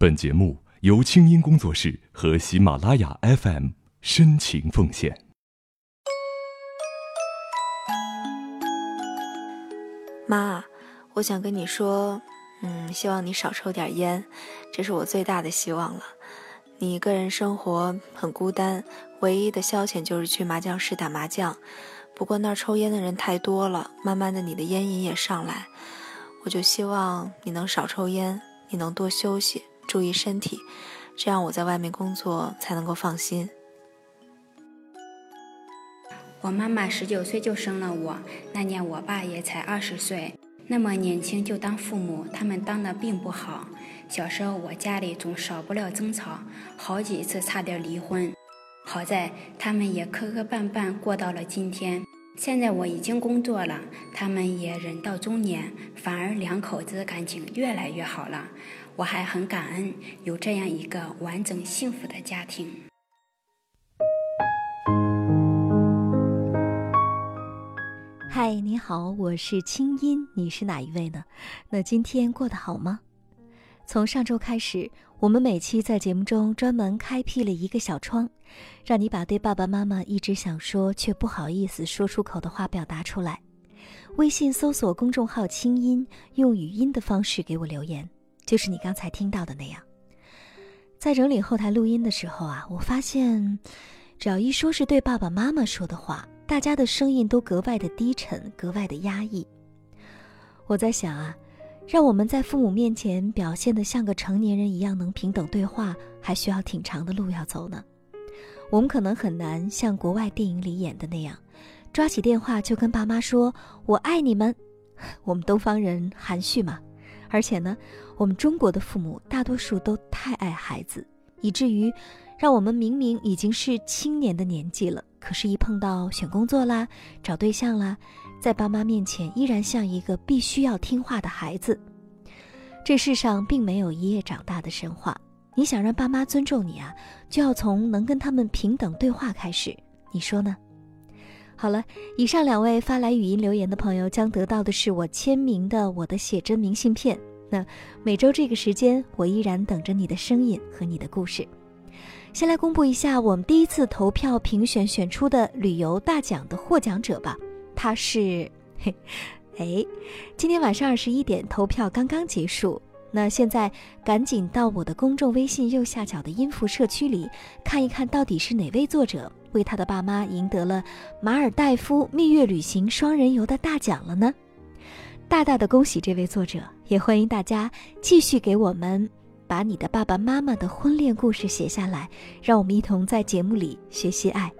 本节目由清音工作室和喜马拉雅 FM 深情奉献。妈，我想跟你说，嗯，希望你少抽点烟，这是我最大的希望了。你一个人生活很孤单，唯一的消遣就是去麻将室打麻将。不过那儿抽烟的人太多了，慢慢的你的烟瘾也上来。我就希望你能少抽烟，你能多休息。注意身体，这样我在外面工作才能够放心。我妈妈十九岁就生了我，那年我爸也才二十岁，那么年轻就当父母，他们当的并不好。小时候我家里总少不了争吵，好几次差点离婚，好在他们也磕磕绊绊过到了今天。现在我已经工作了，他们也人到中年，反而两口子感情越来越好了。我还很感恩有这样一个完整幸福的家庭。嗨，你好，我是清音，你是哪一位呢？那今天过得好吗？从上周开始，我们每期在节目中专门开辟了一个小窗，让你把对爸爸妈妈一直想说却不好意思说出口的话表达出来。微信搜索公众号“清音”，用语音的方式给我留言，就是你刚才听到的那样。在整理后台录音的时候啊，我发现，只要一说是对爸爸妈妈说的话，大家的声音都格外的低沉，格外的压抑。我在想啊。让我们在父母面前表现得像个成年人一样能平等对话，还需要挺长的路要走呢。我们可能很难像国外电影里演的那样，抓起电话就跟爸妈说“我爱你们”。我们东方人含蓄嘛，而且呢，我们中国的父母大多数都太爱孩子，以至于让我们明明已经是青年的年纪了，可是，一碰到选工作啦、找对象啦。在爸妈面前，依然像一个必须要听话的孩子。这世上并没有一夜长大的神话。你想让爸妈尊重你啊，就要从能跟他们平等对话开始。你说呢？好了，以上两位发来语音留言的朋友将得到的是我签名的我的写真明信片。那每周这个时间，我依然等着你的声音和你的故事。先来公布一下我们第一次投票评选选出的旅游大奖的获奖者吧。他是，嘿，哎，今天晚上二十一点投票刚刚结束，那现在赶紧到我的公众微信右下角的音符社区里看一看到底是哪位作者为他的爸妈赢得了马尔代夫蜜月旅行双人游的大奖了呢？大大的恭喜这位作者，也欢迎大家继续给我们把你的爸爸妈妈的婚恋故事写下来，让我们一同在节目里学习爱。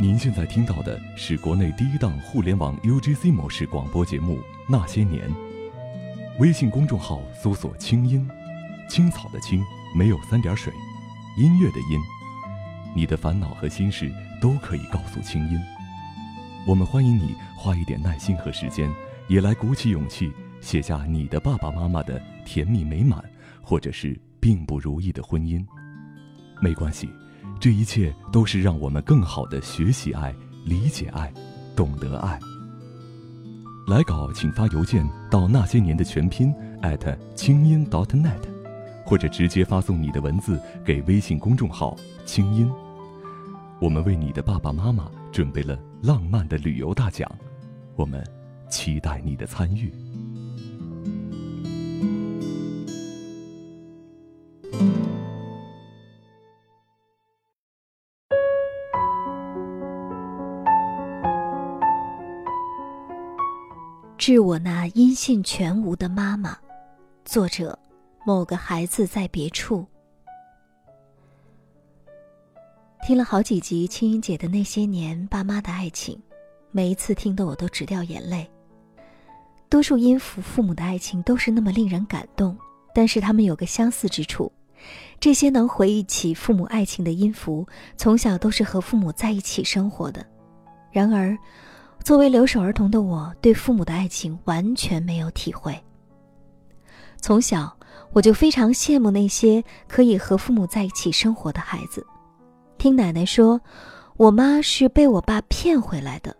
您现在听到的是国内第一档互联网 UGC 模式广播节目《那些年》。微信公众号搜索“清音”，青草的青，没有三点水，音乐的音。你的烦恼和心事都可以告诉清音。我们欢迎你花一点耐心和时间，也来鼓起勇气写下你的爸爸妈妈的甜蜜美满，或者是并不如意的婚姻。没关系。这一切都是让我们更好的学习爱、理解爱、懂得爱。来稿请发邮件到那些年的全拼艾特清音 .dot.net，或者直接发送你的文字给微信公众号“清音”。我们为你的爸爸妈妈准备了浪漫的旅游大奖，我们期待你的参与。致我那音信全无的妈妈，作者：某个孩子在别处。听了好几集青音姐的那些年爸妈的爱情，每一次听得我都直掉眼泪。多数音符父母的爱情都是那么令人感动，但是他们有个相似之处：这些能回忆起父母爱情的音符，从小都是和父母在一起生活的。然而。作为留守儿童的我，对父母的爱情完全没有体会。从小我就非常羡慕那些可以和父母在一起生活的孩子。听奶奶说，我妈是被我爸骗回来的。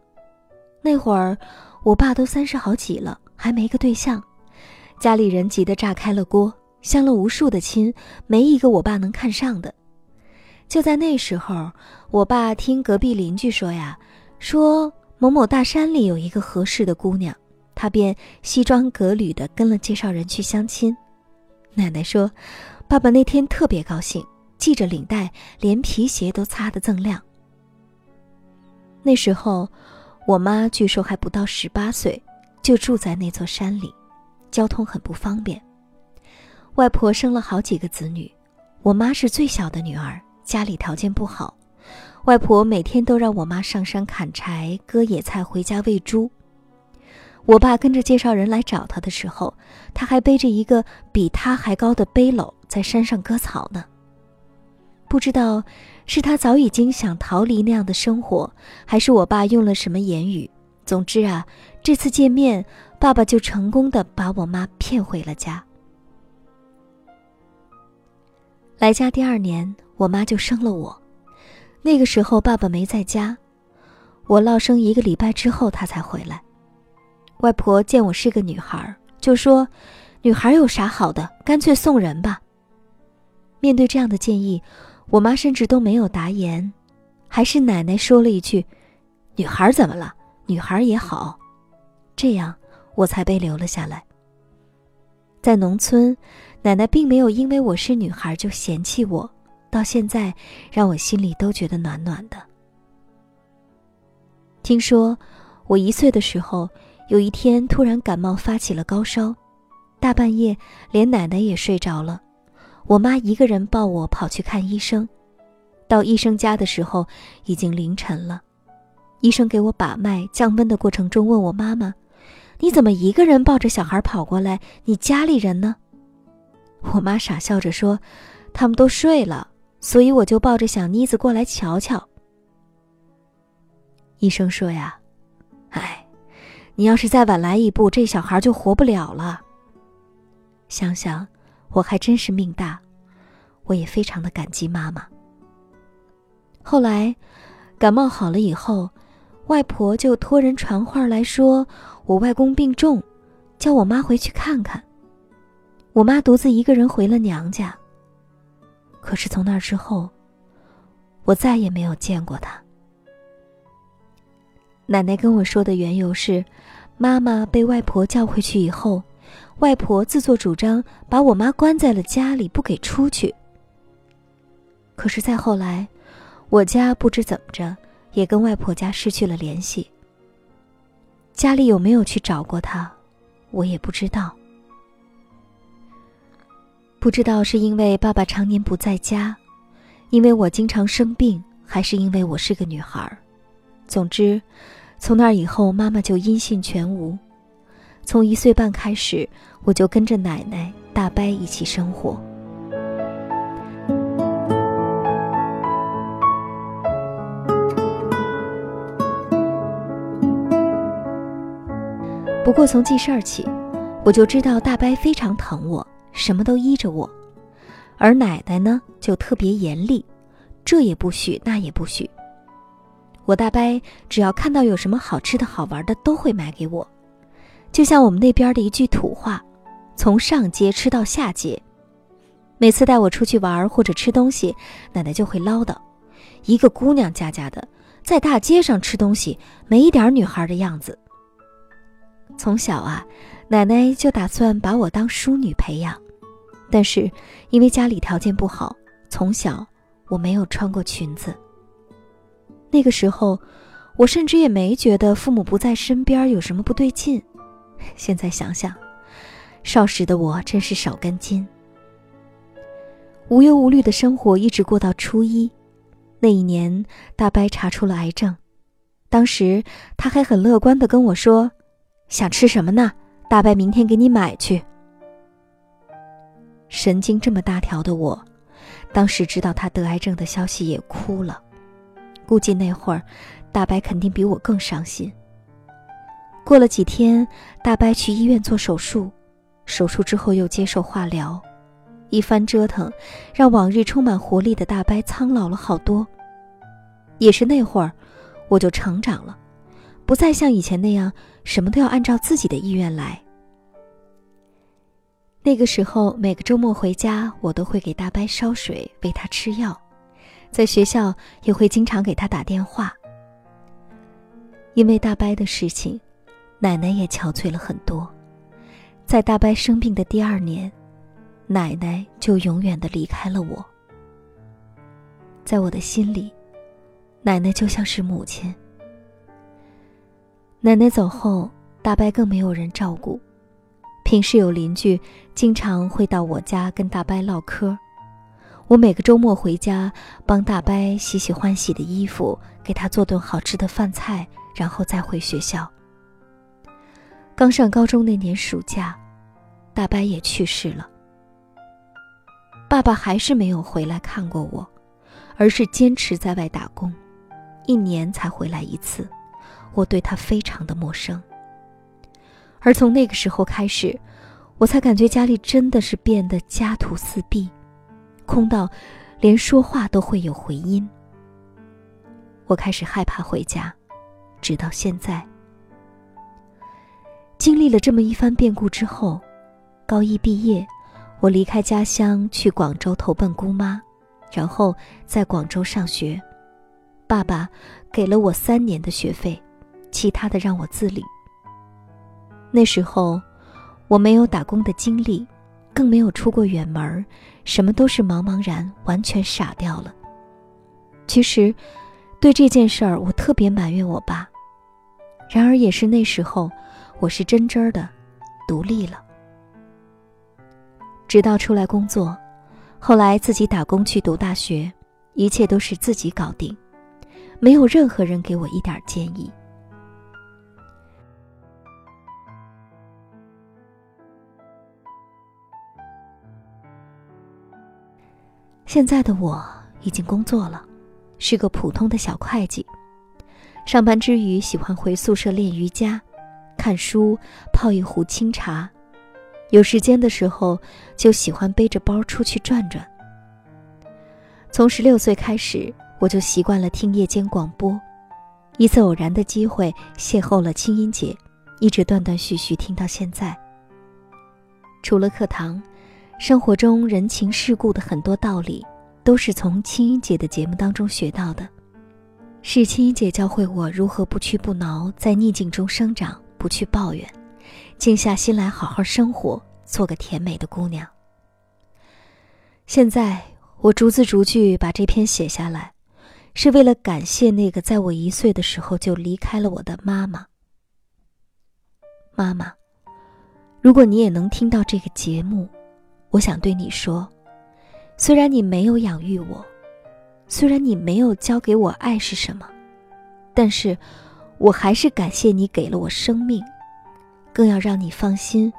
那会儿，我爸都三十好几了，还没个对象，家里人急得炸开了锅，相了无数的亲，没一个我爸能看上的。就在那时候，我爸听隔壁邻居说呀，说某某大山里有一个合适的姑娘，他便西装革履的跟了介绍人去相亲。奶奶说，爸爸那天特别高兴，系着领带，连皮鞋都擦得锃亮。那时候，我妈据说还不到十八岁，就住在那座山里，交通很不方便。外婆生了好几个子女，我妈是最小的女儿。家里条件不好，外婆每天都让我妈上山砍柴、割野菜回家喂猪。我爸跟着介绍人来找他的时候，他还背着一个比他还高的背篓在山上割草呢。不知道是他早已经想逃离那样的生活，还是我爸用了什么言语。总之啊，这次见面，爸爸就成功的把我妈骗回了家。来家第二年。我妈就生了我，那个时候爸爸没在家，我落生一个礼拜之后他才回来。外婆见我是个女孩，就说：“女孩有啥好的，干脆送人吧。”面对这样的建议，我妈甚至都没有答言，还是奶奶说了一句：“女孩怎么了？女孩也好。”这样我才被留了下来。在农村，奶奶并没有因为我是女孩就嫌弃我。到现在，让我心里都觉得暖暖的。听说我一岁的时候，有一天突然感冒发起了高烧，大半夜连奶奶也睡着了，我妈一个人抱我跑去看医生。到医生家的时候已经凌晨了，医生给我把脉降温的过程中问我妈妈：“你怎么一个人抱着小孩跑过来？你家里人呢？” 我妈傻笑着说：“他们都睡了。”所以我就抱着小妮子过来瞧瞧。医生说呀：“哎，你要是再晚来一步，这小孩就活不了了。”想想，我还真是命大，我也非常的感激妈妈。后来，感冒好了以后，外婆就托人传话来说我外公病重，叫我妈回去看看。我妈独自一个人回了娘家。可是从那之后，我再也没有见过他。奶奶跟我说的缘由是，妈妈被外婆叫回去以后，外婆自作主张把我妈关在了家里，不给出去。可是再后来，我家不知怎么着，也跟外婆家失去了联系。家里有没有去找过他，我也不知道。不知道是因为爸爸常年不在家，因为我经常生病，还是因为我是个女孩总之，从那以后，妈妈就音信全无。从一岁半开始，我就跟着奶奶大伯一起生活。不过从记事儿起，我就知道大伯非常疼我。什么都依着我，而奶奶呢就特别严厉，这也不许，那也不许。我大伯只要看到有什么好吃的好玩的，都会买给我。就像我们那边的一句土话：“从上街吃到下街。”每次带我出去玩或者吃东西，奶奶就会唠叨：“一个姑娘家家的，在大街上吃东西，没一点女孩的样子。”从小啊，奶奶就打算把我当淑女培养。但是，因为家里条件不好，从小我没有穿过裙子。那个时候，我甚至也没觉得父母不在身边有什么不对劲。现在想想，少时的我真是少根筋。无忧无虑的生活一直过到初一，那一年大伯查出了癌症，当时他还很乐观的跟我说：“想吃什么呢？大伯明天给你买去。”神经这么大条的我，当时知道他得癌症的消息也哭了。估计那会儿，大白肯定比我更伤心。过了几天，大白去医院做手术，手术之后又接受化疗，一番折腾，让往日充满活力的大白苍老了好多。也是那会儿，我就成长了，不再像以前那样什么都要按照自己的意愿来。那个时候，每个周末回家，我都会给大伯烧水，喂他吃药，在学校也会经常给他打电话。因为大伯的事情，奶奶也憔悴了很多。在大伯生病的第二年，奶奶就永远的离开了我。在我的心里，奶奶就像是母亲。奶奶走后，大伯更没有人照顾。平时有邻居经常会到我家跟大伯唠嗑，我每个周末回家帮大伯洗洗欢喜的衣服，给他做顿好吃的饭菜，然后再回学校。刚上高中那年暑假，大伯也去世了。爸爸还是没有回来看过我，而是坚持在外打工，一年才回来一次，我对他非常的陌生。而从那个时候开始，我才感觉家里真的是变得家徒四壁，空到连说话都会有回音。我开始害怕回家，直到现在。经历了这么一番变故之后，高一毕业，我离开家乡去广州投奔姑妈，然后在广州上学。爸爸给了我三年的学费，其他的让我自理。那时候，我没有打工的经历，更没有出过远门什么都是茫茫然，完全傻掉了。其实，对这件事儿，我特别埋怨我爸。然而，也是那时候，我是真真的独立了。直到出来工作，后来自己打工去读大学，一切都是自己搞定，没有任何人给我一点建议。现在的我已经工作了，是个普通的小会计。上班之余，喜欢回宿舍练瑜伽、看书、泡一壶清茶。有时间的时候，就喜欢背着包出去转转。从十六岁开始，我就习惯了听夜间广播。一次偶然的机会，邂逅了清音姐，一直断断续续听到现在。除了课堂。生活中人情世故的很多道理，都是从青音姐的节目当中学到的。是青音姐教会我如何不屈不挠，在逆境中生长，不去抱怨，静下心来好好生活，做个甜美的姑娘。现在我逐字逐句把这篇写下来，是为了感谢那个在我一岁的时候就离开了我的妈妈。妈妈，如果你也能听到这个节目。我想对你说，虽然你没有养育我，虽然你没有教给我爱是什么，但是，我还是感谢你给了我生命，更要让你放心，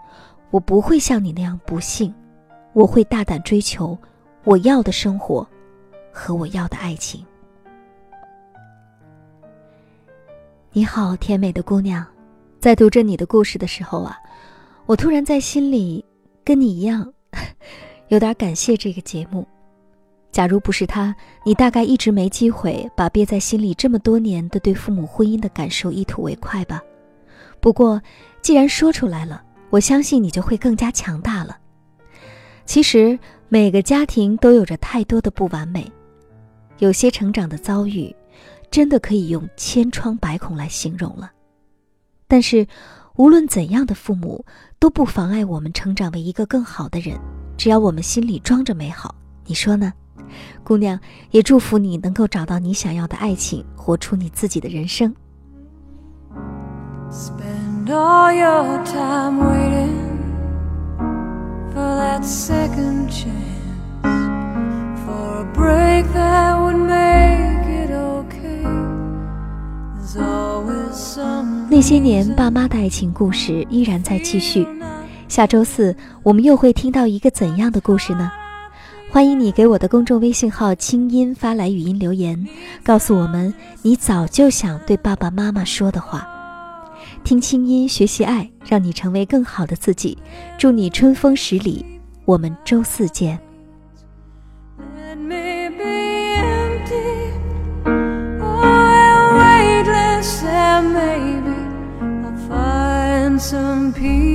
我不会像你那样不幸，我会大胆追求我要的生活，和我要的爱情。你好，甜美的姑娘，在读着你的故事的时候啊，我突然在心里跟你一样。有点感谢这个节目，假如不是他，你大概一直没机会把憋在心里这么多年的对父母婚姻的感受一吐为快吧。不过，既然说出来了，我相信你就会更加强大了。其实每个家庭都有着太多的不完美，有些成长的遭遇，真的可以用千疮百孔来形容了。但是。无论怎样的父母，都不妨碍我们成长为一个更好的人。只要我们心里装着美好，你说呢，姑娘？也祝福你能够找到你想要的爱情，活出你自己的人生。那些年，爸妈的爱情故事依然在继续。下周四，我们又会听到一个怎样的故事呢？欢迎你给我的公众微信号“清音”发来语音留言，告诉我们你早就想对爸爸妈妈说的话。听清音，学习爱，让你成为更好的自己。祝你春风十里，我们周四见。Some peace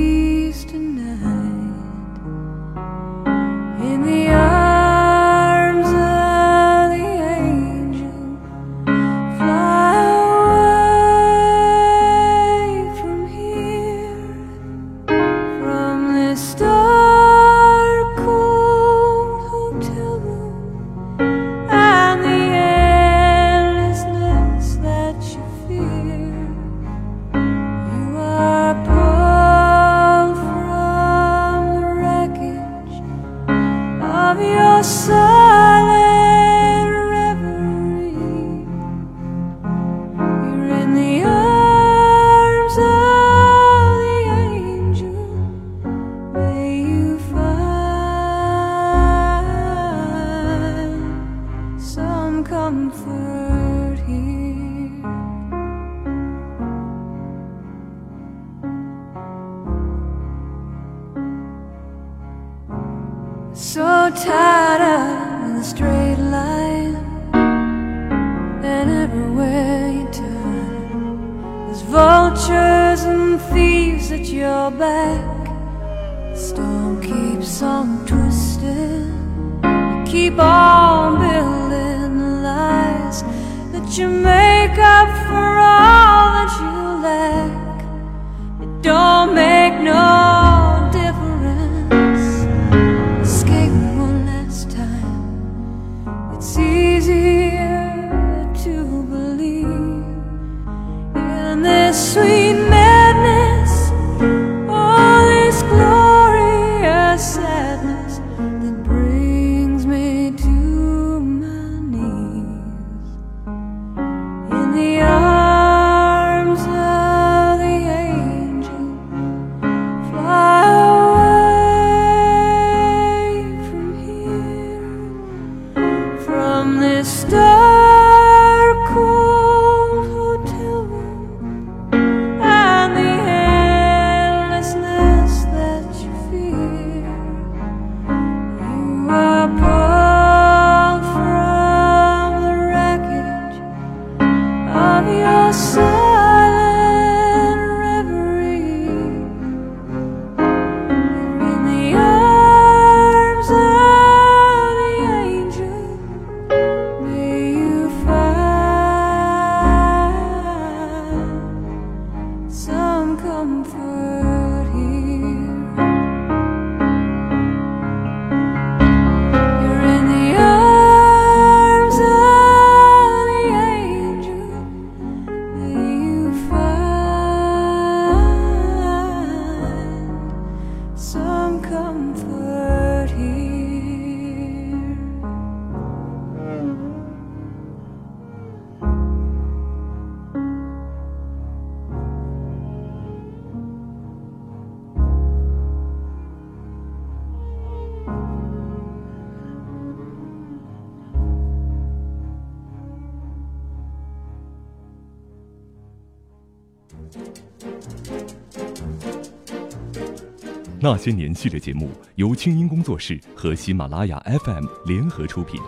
那些年》系列节目由清音工作室和喜马拉雅 FM 联合出品。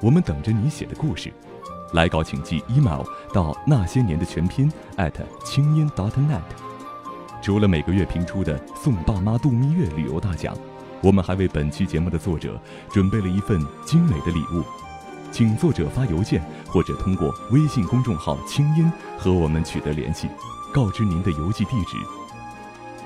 我们等着你写的故事，来稿请寄 email 到那些年的全拼 at 清音 .dot.net。除了每个月评出的送爸妈度蜜月旅游大奖，我们还为本期节目的作者准备了一份精美的礼物，请作者发邮件或者通过微信公众号“清音”和我们取得联系，告知您的邮寄地址。